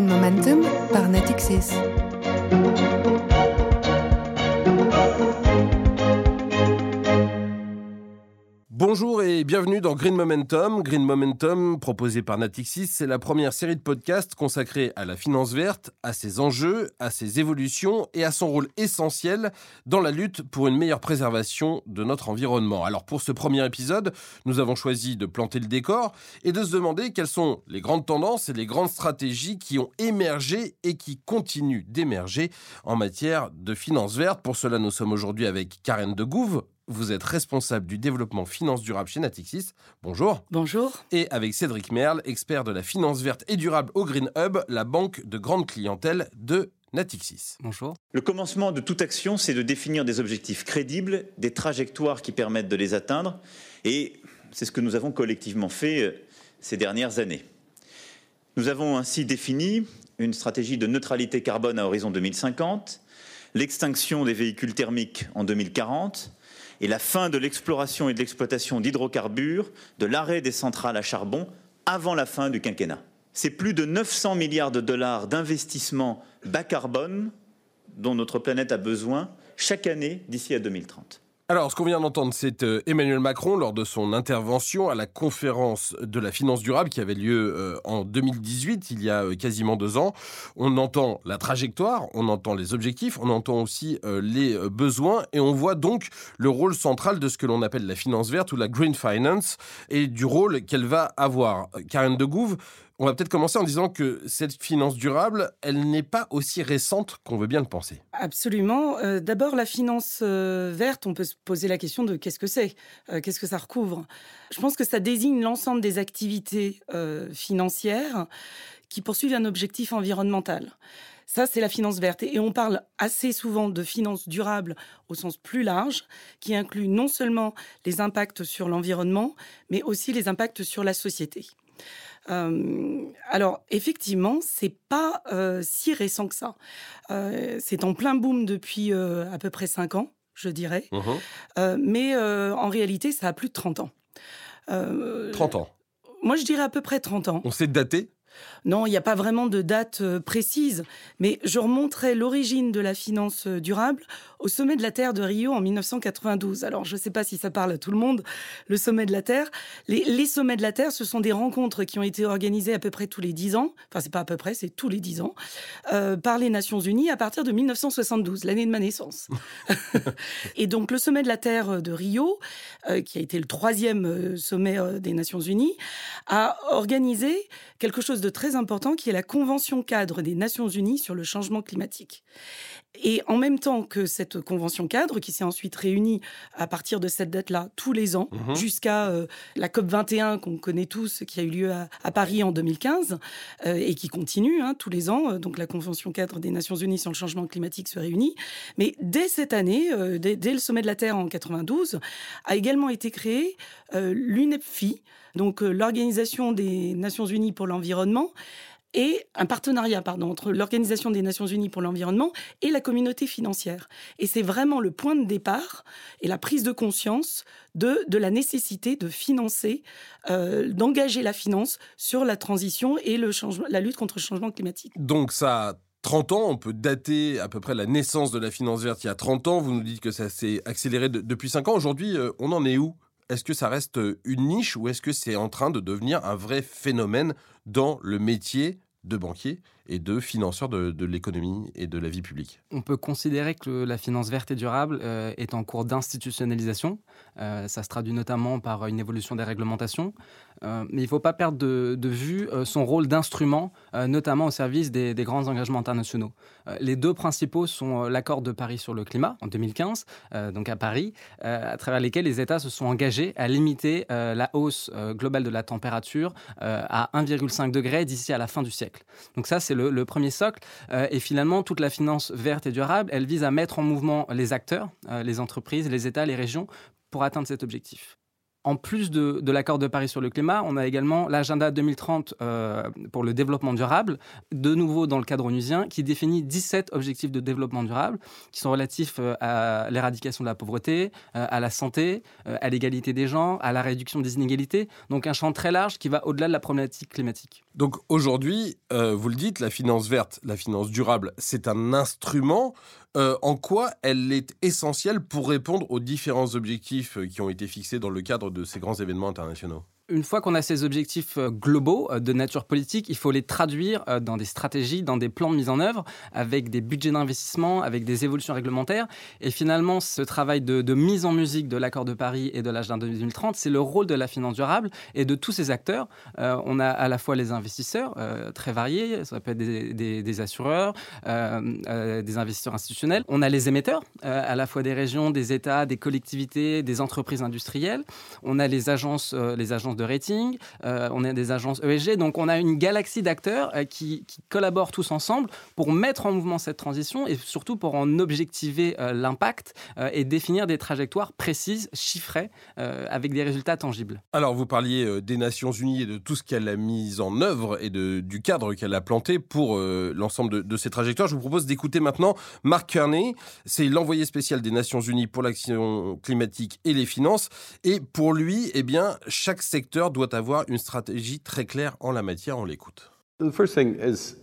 Momentum par Natixis. Bonjour et bienvenue dans Green Momentum. Green Momentum, proposé par Natixis, c'est la première série de podcasts consacrée à la finance verte, à ses enjeux, à ses évolutions et à son rôle essentiel dans la lutte pour une meilleure préservation de notre environnement. Alors pour ce premier épisode, nous avons choisi de planter le décor et de se demander quelles sont les grandes tendances et les grandes stratégies qui ont émergé et qui continuent d'émerger en matière de finance verte. Pour cela, nous sommes aujourd'hui avec Karen Degouve, vous êtes responsable du développement finance durable chez Natixis. Bonjour. Bonjour. Et avec Cédric Merle, expert de la finance verte et durable au Green Hub, la banque de grande clientèle de Natixis. Bonjour. Le commencement de toute action, c'est de définir des objectifs crédibles, des trajectoires qui permettent de les atteindre. Et c'est ce que nous avons collectivement fait euh, ces dernières années. Nous avons ainsi défini une stratégie de neutralité carbone à horizon 2050, l'extinction des véhicules thermiques en 2040, et la fin de l'exploration et de l'exploitation d'hydrocarbures, de l'arrêt des centrales à charbon avant la fin du quinquennat. C'est plus de 900 milliards de dollars d'investissements bas carbone dont notre planète a besoin chaque année d'ici à 2030. Alors, ce qu'on vient d'entendre, c'est euh, Emmanuel Macron lors de son intervention à la conférence de la finance durable qui avait lieu euh, en 2018, il y a euh, quasiment deux ans. On entend la trajectoire, on entend les objectifs, on entend aussi les besoins et on voit donc le rôle central de ce que l'on appelle la finance verte ou la green finance et du rôle qu'elle va avoir. Karen de Gouve, on va peut-être commencer en disant que cette finance durable, elle n'est pas aussi récente qu'on veut bien le penser. Absolument. Euh, d'abord, la finance euh, verte, on peut se poser la question de qu'est-ce que c'est euh, Qu'est-ce que ça recouvre Je pense que ça désigne l'ensemble des activités financières qui poursuivent un objectif environnemental. Ça, c'est la finance verte. Et on parle assez souvent de finance durable au sens plus large, qui inclut non seulement les impacts sur l'environnement, mais aussi les impacts sur la société. Euh, alors effectivement, c'est pas euh, si récent que ça. Euh, c'est en plein boom depuis à peu près 5 ans, je dirais. Uh-huh. mais en réalité, ça a plus de 30 ans. 30 ans Moi, je dirais à peu près 30 ans. On sait dater non, il n'y a pas vraiment de date euh, précise, mais je remonterai l'origine de la finance euh, durable au sommet de la Terre de Rio en 1992. Alors, je ne sais pas si ça parle à tout le monde, le sommet de la Terre. Les, sommets de la Terre, ce sont des rencontres qui ont été organisées à peu près tous les dix ans, enfin, c'est pas à peu près, c'est tous les dix ans, euh, par les Nations Unies à partir de 1972, l'année de ma naissance. Et donc, le sommet de la Terre de Rio, qui a été le troisième sommet des Nations Unies, a organisé quelque chose de très important qui est la Convention cadre des Nations Unies sur le changement climatique. Et en même temps que cette convention cadre, qui s'est ensuite réunie à partir de cette date-là tous les ans, mhm. jusqu'à euh, la COP 21 qu'on connaît tous, qui a eu lieu à, Paris en 2015 euh, et qui continue hein, tous les ans. Donc la convention cadre des Nations Unies sur le changement climatique se réunit. Mais dès cette année, euh, dès, dès, le sommet de la Terre en 92, a également été créé l'UNEPFI, donc l'Organisation des Nations Unies pour l'environnement et un partenariat pardon, entre l'Organisation des Nations Unies pour l'environnement et la communauté financière. Et c'est vraiment le point de départ et la prise de conscience de, de la nécessité de financer, euh, d'engager la finance sur la transition et le la lutte contre le changement climatique. Donc ça 30 ans, on peut dater à peu près la naissance de la finance verte il y a 30 ans. Vous nous dites que ça s'est accéléré depuis 5 ans. Aujourd'hui, euh, on en est où? Est-ce que ça reste une niche ou est-ce que c'est en train de devenir un vrai phénomène dans le métier de banquier et de financeur de, l'économie et de la vie publique? On peut considérer que la finance verte et durable euh, est en cours d'institutionnalisation. Euh, ça se traduit notamment par une évolution des réglementations. Euh, mais il ne faut pas perdre de, vue son rôle d'instrument, notamment au service des, grands engagements internationaux. les deux principaux sont l'accord de Paris sur le climat en 2015, donc à Paris, à travers lesquels les États se sont engagés à limiter la hausse globale de la température à 1,5 degré d'ici à la fin du siècle. Donc ça, c'est le, premier socle. Euh, et finalement, toute la finance verte et durable, elle vise à mettre en mouvement les acteurs, euh, les entreprises, les États, les régions, pour atteindre cet objectif. En plus de, l'accord de Paris sur le climat, on a également l'agenda 2030 euh, pour le développement durable, de nouveau dans le cadre onusien, qui définit 17 objectifs de développement durable qui sont relatifs euh, à l'éradication de la pauvreté, euh, à la santé, à l'égalité des genres, à la réduction des inégalités. Donc un champ très large qui va au-delà de la problématique climatique. Donc aujourd'hui, vous le dites, la finance verte, la finance durable, c'est un instrument euh, en quoi elle est essentielle pour répondre aux différents objectifs euh, qui ont été fixés dans le cadre de ces grands événements internationaux? Une fois qu'on a ces objectifs euh, globaux euh, de nature politique, il faut les traduire euh, dans des stratégies, dans des plans de mise en œuvre, avec des budgets d'investissement, avec des évolutions réglementaires. Et finalement, ce travail de, mise en musique de l'accord de Paris et de l'agenda 2030, c'est le rôle de la finance durable et de tous ces acteurs. on a à la fois les investisseurs très variés, ça peut être des, assureurs, des investisseurs institutionnels. On a les émetteurs, à la fois des régions, des États, des collectivités, des entreprises industrielles. On a les agences, les agences de rating, euh, on a des agences ESG, donc on a une galaxie d'acteurs euh, qui, collaborent tous ensemble pour mettre en mouvement cette transition et surtout pour en objectiver euh, l'impact et définir des trajectoires précises, chiffrées, avec des résultats tangibles. Alors vous parliez des Nations Unies et de tout ce qu'elle a mis en œuvre et de, du cadre qu'elle a planté pour l'ensemble de, de, ces trajectoires. Je vous propose d'écouter maintenant Mark Kearney, c'est l'envoyé spécial des Nations Unies pour l'action climatique et les finances. Et pour lui, eh bien, chaque secteur secteur doit avoir une stratégie très claire en la matière. On l'écoute. The first thing is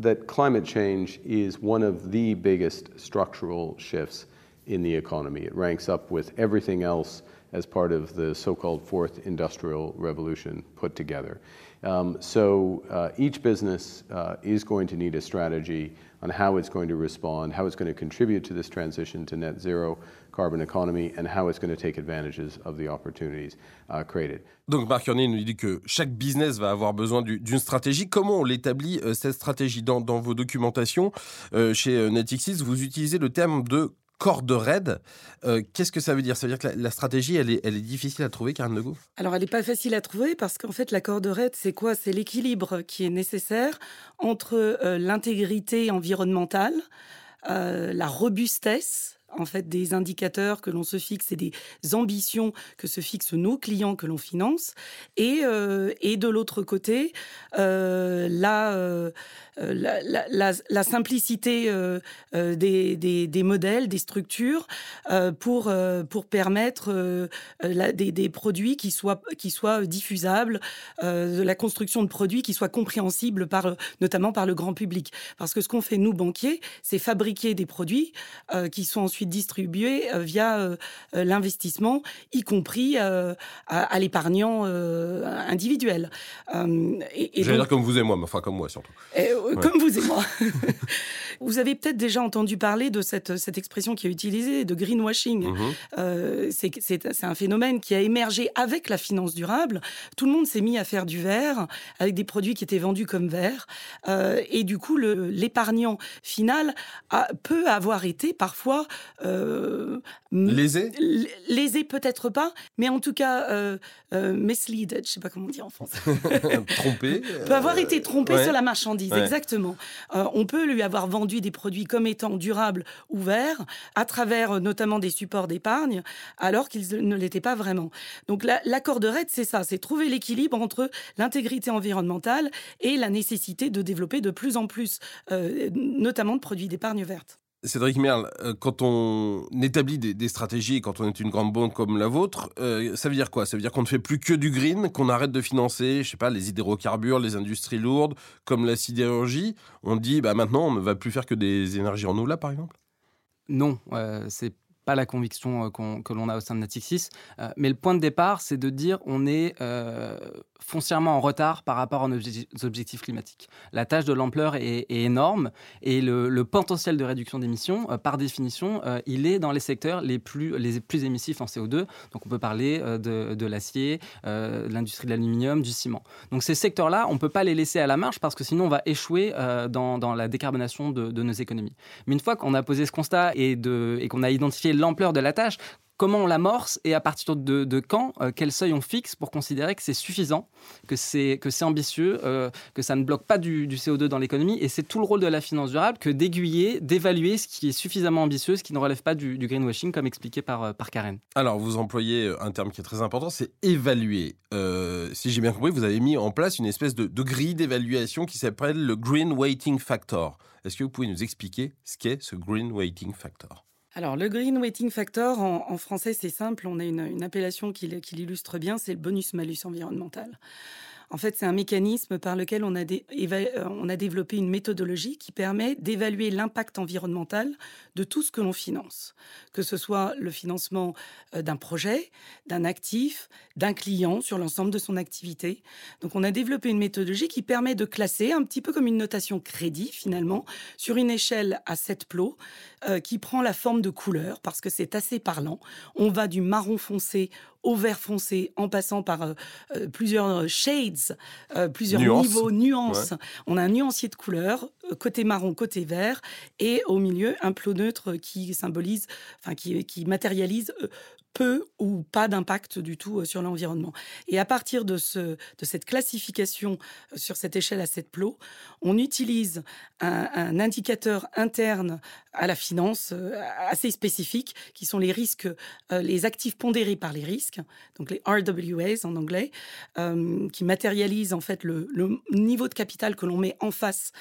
that climate change is one of the biggest structural shifts in the economy. It ranks up with everything else as part of the so-called fourth industrial revolution put together. Um, so uh, each business uh, is going to need a strategy on how it's going to respond, how it's going to contribute to this transition to net zero carbon economy, and how it's going to take advantages of the opportunities uh, created. Donc Marc Ernie nous dit que chaque business va avoir besoin d'une stratégie. Comment on l'établit euh, cette stratégie dans, dans, vos documentations? Euh, chez euh, Netixis Vous utilisez le terme de corde raide. Euh, qu'est-ce que ça veut dire? Ça veut dire que la, stratégie, elle est, elle est, difficile à trouver, Karen Legault Alors, elle n'est pas facile à trouver parce qu'en fait, la corde raide, c'est quoi? C'est l'équilibre qui est nécessaire entre euh, l'intégrité environnementale, euh, la robustesse en fait des indicateurs que l'on se fixe et des ambitions que se fixent nos clients que l'on finance et, et de l'autre côté la euh, la, simplicité euh, euh, des, modèles, des structures, pour, pour permettre des, produits qui soient, qui soient diffusables, de la construction de produits qui soient compréhensibles par, notamment par le grand public. Parce que ce qu'on fait, nous, banquiers, c'est fabriquer des produits qui sont ensuite distribués via l'investissement, y compris à, l'épargnant individuel. Et, J'allais dire comme vous et moi, mais enfin comme moi surtout. Comme vous et moi. vous avez peut-être déjà entendu parler de cette, cette expression qui est utilisée, de greenwashing. Mhm. Euh, c'est un phénomène qui a émergé avec la finance durable. Tout le monde s'est mis à faire du verre avec des produits qui étaient vendus comme verre. Euh, et du coup, l'épargnant final a, peut avoir été parfois... Euh, lésé Lésé peut-être pas, mais en tout cas euh, misleaded, je ne sais pas comment dire en français. trompé. peut avoir été trompé sur la marchandise, exactement. on peut lui avoir vendu des produits comme étant durables ou verts, à travers euh, notamment des supports d'épargne, alors qu'ils ne l'étaient pas vraiment. Donc l'accord de RED, c'est ça, c'est trouver l'équilibre entre l'intégrité environnementale et la nécessité de développer de plus en plus, euh, notamment de produits d'épargne verte. Cédric Merle, euh, quand on établit des, stratégies, quand on est une grande banque comme la vôtre, euh, ça veut dire quoi? Ça veut dire qu'on ne fait plus que du green, qu'on arrête de financer, je sais pas, les hydrocarbures, les industries lourdes, comme la sidérurgie? On dit, bah maintenant, on ne va plus faire que des énergies renouvelables, par exemple? Non, euh, c'est pas la conviction que l'on a au sein de Natixis. mais le point de départ, c'est de dire on est foncièrement en retard par rapport à nos objectifs climatiques. La tâche de l'ampleur est, énorme et le, potentiel de réduction d'émissions, euh, par définition, euh, il est dans les secteurs les plus, les plus émissifs en CO2. Donc on peut parler euh, de, l'acier, de l'industrie de l'aluminium, du ciment. Donc ces secteurs-là, on ne peut pas les laisser à la marge parce que sinon on va échouer dans, dans, la décarbonation de, nos économies. Mais une fois qu'on a posé ce constat et qu'on a identifié l'ampleur de la tâche, comment on l'amorce et à partir de, quand, quel seuil on fixe pour considérer que c'est suffisant, que c'est ambitieux, que ça ne bloque pas du, CO2 dans l'économie. Et c'est tout le rôle de la finance durable que d'aiguiller, d'évaluer ce qui est suffisamment ambitieux, ce qui ne relève pas du, greenwashing, comme expliqué par, par Karen. Alors, vous employez un terme qui est très important, c'est évaluer. si j'ai bien compris, vous avez mis en place une espèce de grille d'évaluation qui s'appelle le Green Weighting Factor. Est-ce que vous pouvez nous expliquer ce qu'est ce Green Weighting Factor? Alors, le Green Weighting Factor, en, français, c'est simple. On a une, appellation qui, qui l'illustre bien, c'est le bonus-malus environnemental. En fait, c'est un mécanisme par lequel on a, euh, on a développé une méthodologie qui permet d'évaluer l'impact environnemental de tout ce que l'on finance, que ce soit le financement euh, d'un projet, d'un actif, d'un client sur l'ensemble de son activité. Donc, on a développé une méthodologie qui permet de classer un petit peu comme une notation crédit finalement sur une échelle à 7 plots euh, qui prend la forme de couleurs parce que c'est assez parlant. On va du marron foncé au vert foncé, en passant par euh, euh, plusieurs shades, euh, plusieurs niveaux, nuances. On a un nuancier de couleurs, côté marron, côté vert, et au milieu un plot neutre qui symbolise, enfin qui, qui matérialise peu ou pas d'impact du tout euh, sur l'environnement. Et à partir de, ce, de cette classification euh, sur cette échelle à 7 plots, on utilise un, indicateur interne à la finance euh, assez spécifique, qui sont les risques, les actifs pondérés par les risques, donc les RWAs en anglais, qui matérialisent en fait le, niveau de capital que l'on met en face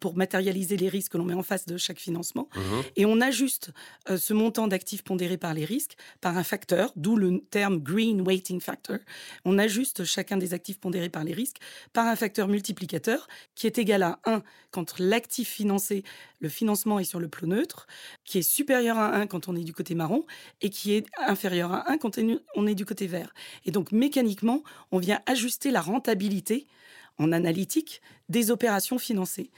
pour matérialiser les risques que l'on met en face de chaque financement. Mmh Et on ajuste ce montant d'actifs pondérés par les risques par un facteur, d'où le terme Green Weighting Factor. On ajuste chacun des actifs pondérés par les risques par un facteur multiplicateur qui est égal à 1 quand l'actif financé, le financement est sur le plot neutre, qui est supérieur à 1 quand on est du côté marron et qui est inférieur à 1 quand on est du côté vert. Et donc mécaniquement, on vient ajuster la rentabilité en analytique des opérations financées.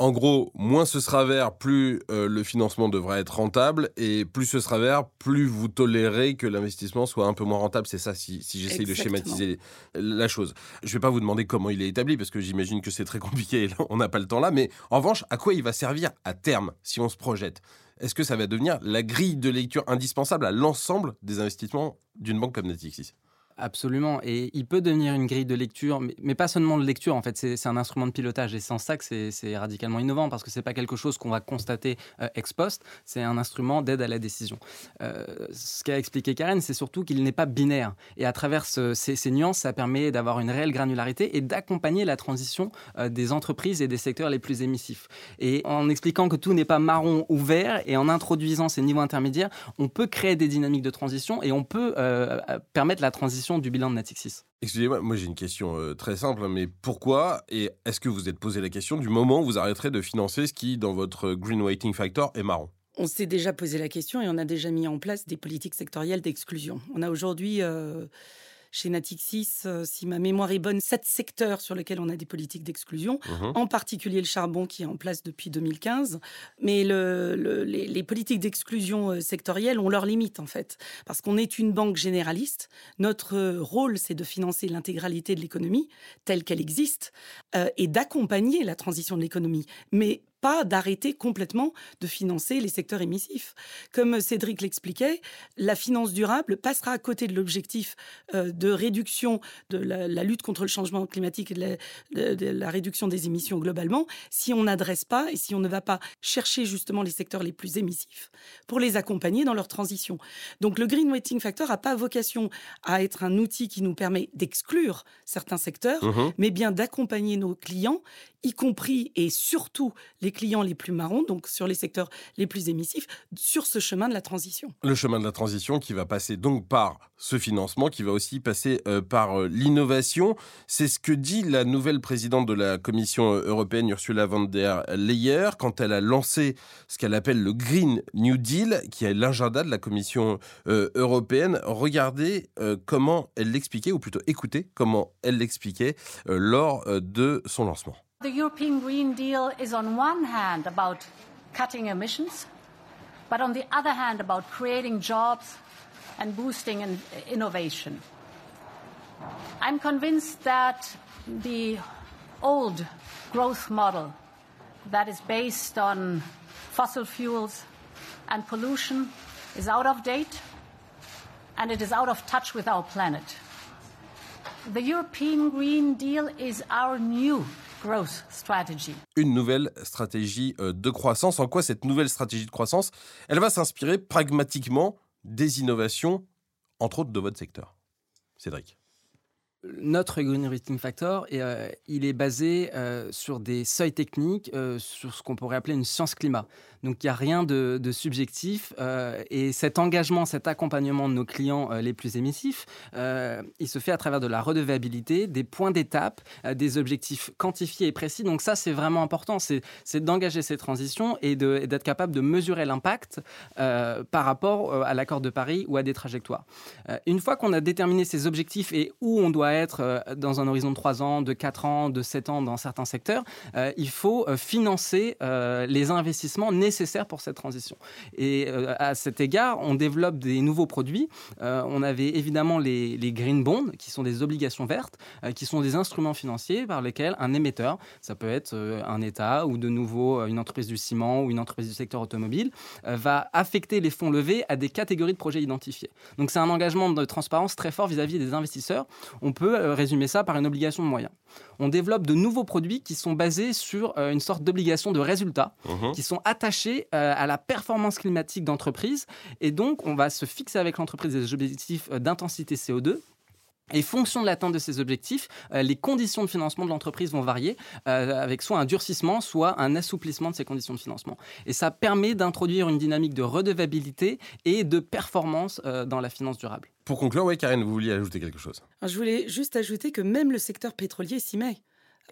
En gros, moins ce sera vert, plus euh, le financement devra être rentable, et plus ce sera vert, plus vous tolérez que l'investissement soit un peu moins rentable. C'est ça, si, si j'essaye de schématiser la chose. Je ne vais pas vous demander comment il est établi, parce que j'imagine que c'est très compliqué, et on n'a pas le temps là, mais en revanche, à quoi il va servir à terme, si on se projette? Est-ce que ça va devenir la grille de lecture indispensable à l'ensemble des investissements d'une banque comme Natixis? Absolument. Et il peut devenir une grille de lecture, mais, pas seulement de lecture, en fait, c'est un instrument de pilotage. Et c'est en ça que c'est radicalement innovant, parce que c'est pas quelque chose qu'on va constater euh, ex post, c'est un instrument d'aide à la décision. Euh, ce qu'a expliqué Karen, c'est surtout qu'il n'est pas binaire. Et à travers ces, nuances, ça permet d'avoir une réelle granularité et d'accompagner la transition euh, des entreprises et des secteurs les plus émissifs. Et en expliquant que tout n'est pas marron ou vert, et en introduisant ces niveaux intermédiaires, on peut créer des dynamiques de transition et on peut permettre la transition du bilan de Natixis Excusez-moi, moi, j'ai une question euh, très simple, mais pourquoi et est-ce que vous êtes posé la question du moment où vous arrêterez de financer ce qui, dans votre Green Weighting Factor, est marron on s'est déjà posé la question et on a déjà mis en place des politiques sectorielles d'exclusion. On a aujourd'hui euh, chez Natixis, euh, si ma mémoire est bonne, sept secteurs sur lesquels on a des politiques d'exclusion, mhm. en particulier le charbon qui est en place depuis 2015. Mais les, politiques d'exclusion euh, sectorielles ont leurs limites en fait, parce qu'on est une banque généraliste. Notre rôle, c'est de financer l'intégralité de l'économie telle qu'elle existe euh, et d'accompagner la transition de l'économie. Mais pas d'arrêter complètement de financer les secteurs émissifs. Comme Cédric l'expliquait, la finance durable passera à côté de l'objectif euh, de réduction de la, lutte contre le changement climatique et de la, réduction des émissions globalement si on n'adresse pas et si on ne va pas chercher justement les secteurs les plus émissifs pour les accompagner dans leur transition. Donc le Green Weighting Factor n'a pas vocation à être un outil qui nous permet d'exclure certains secteurs, mmh mais bien d'accompagner nos clients, y compris et surtout les clients les plus marrons, donc sur les secteurs les plus émissifs, sur ce chemin de la transition. Le chemin de la transition qui va passer donc par ce financement, qui va aussi passer euh, par euh, l'innovation. C'est ce que dit la nouvelle présidente de la Commission euh, européenne, Ursula von der Leyen, quand elle a lancé ce qu'elle appelle le Green New Deal, qui est l'agenda de la Commission européenne. Regardez comment elle l'expliquait, ou plutôt écoutez comment elle l'expliquait lors de son lancement. The European Green Deal is on one hand about cutting emissions, but on the other hand about creating jobs and boosting in innovation. I'm convinced that the old growth model that is based on fossil fuels and pollution is out of date and it is out of touch with our planet. The European Green Deal is our new Une nouvelle stratégie euh, de croissance. En quoi cette nouvelle stratégie de croissance, elle va s'inspirer pragmatiquement des innovations, entre autres de votre secteur? Cédric notre Green Rating Factor, euh, il est basé euh, sur des seuils techniques, euh, sur ce qu'on pourrait appeler une science climat. Donc il n'y a rien de, subjectif. et cet engagement, cet accompagnement de nos clients les plus émissifs, il se fait à travers de la redevabilité, des points d'étape, des objectifs quantifiés et précis. Donc ça, c'est vraiment important. C'est d'engager ces transitions et d'être capable de mesurer l'impact par rapport à l'accord de Paris ou à des trajectoires. une fois qu'on a déterminé ces objectifs et où on doit être euh, dans un horizon de 3 ans, de 4 ans, de 7 ans dans certains secteurs, euh, il faut euh, financer les investissements nécessaires pour cette transition. Et à cet égard, on développe des nouveaux produits. on avait évidemment les, green bonds, qui sont des obligations vertes, qui sont des instruments financiers par lesquels un émetteur, ça peut être un État ou de nouveau une entreprise du ciment ou une entreprise du secteur automobile, va affecter les fonds levés à des catégories de projets identifiés. Donc c'est un engagement de transparence très fort vis-à-vis -vis des investisseurs. On peut euh, résumer ça par une obligation de moyens. On développe de nouveaux produits qui sont basés sur euh, une sorte d'obligation de résultat, mhm. qui sont attachés euh, à la performance climatique d'entreprise. Et donc, on va se fixer avec l'entreprise des objectifs d'intensité CO2 et fonction de l'atteinte de ces objectifs, euh, les conditions de financement de l'entreprise vont varier euh, avec soit un durcissement, soit un assouplissement de ces conditions de financement. Et ça permet d'introduire une dynamique de redevabilité et de performance euh, dans la finance durable. Pour conclure, oui, Karen, vous vouliez ajouter quelque chose? Je voulais juste ajouter que même le secteur pétrolier s'y met.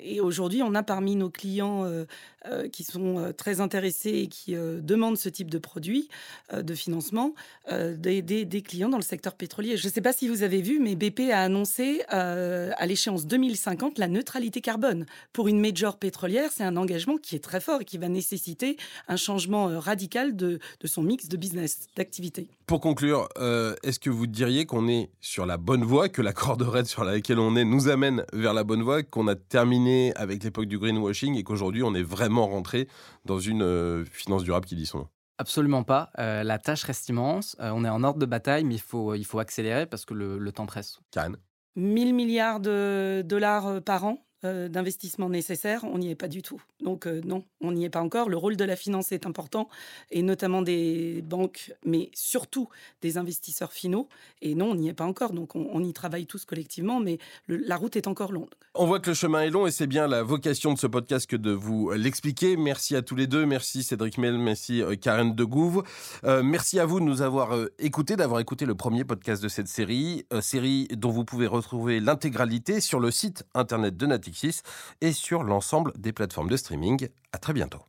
Et aujourd'hui, on a parmi nos clients euh, euh, qui sont euh, très intéressés et qui demandent ce type de produit de financement, des, clients dans le secteur pétrolier. Je ne sais pas si vous avez vu, mais BP a annoncé à l'échéance 2050 la neutralité carbone. Pour une major pétrolière, c'est un engagement qui est très fort et qui va nécessiter un changement radical de son mix de business, d'activité. Pour conclure, est-ce que vous diriez qu'on est sur la bonne voie, que la corde raide sur laquelle on est nous amène vers la bonne voie, qu'on a terminé avec l'époque du greenwashing et qu'aujourd'hui on est vraiment rentré dans une euh, finance durable qui dit son nom? Absolument pas. Euh, la tâche reste immense. Euh, on est en ordre de bataille, mais il faut, il faut accélérer parce que le, le temps presse. Karen? 1000 milliards de dollars par an euh, d'investissement nécessaire, on n'y est pas du tout. Donc euh, non, on n'y est pas encore. Le rôle de la finance est important, et notamment des banques, mais surtout des investisseurs finaux. Et non, on n'y est pas encore. Donc on, y travaille tous collectivement, mais la route est encore longue. On voit que le chemin est long, et c'est bien la vocation de ce podcast que de vous l'expliquer. Merci à tous les deux. Merci Cédric Mel, merci euh, Karen Degouve. merci à vous de nous avoir écoutés, d'avoir écouté le premier podcast de cette série, série dont vous pouvez retrouver l'intégralité sur le site internet de Et sur l'ensemble des plateformes de streaming. À très bientôt.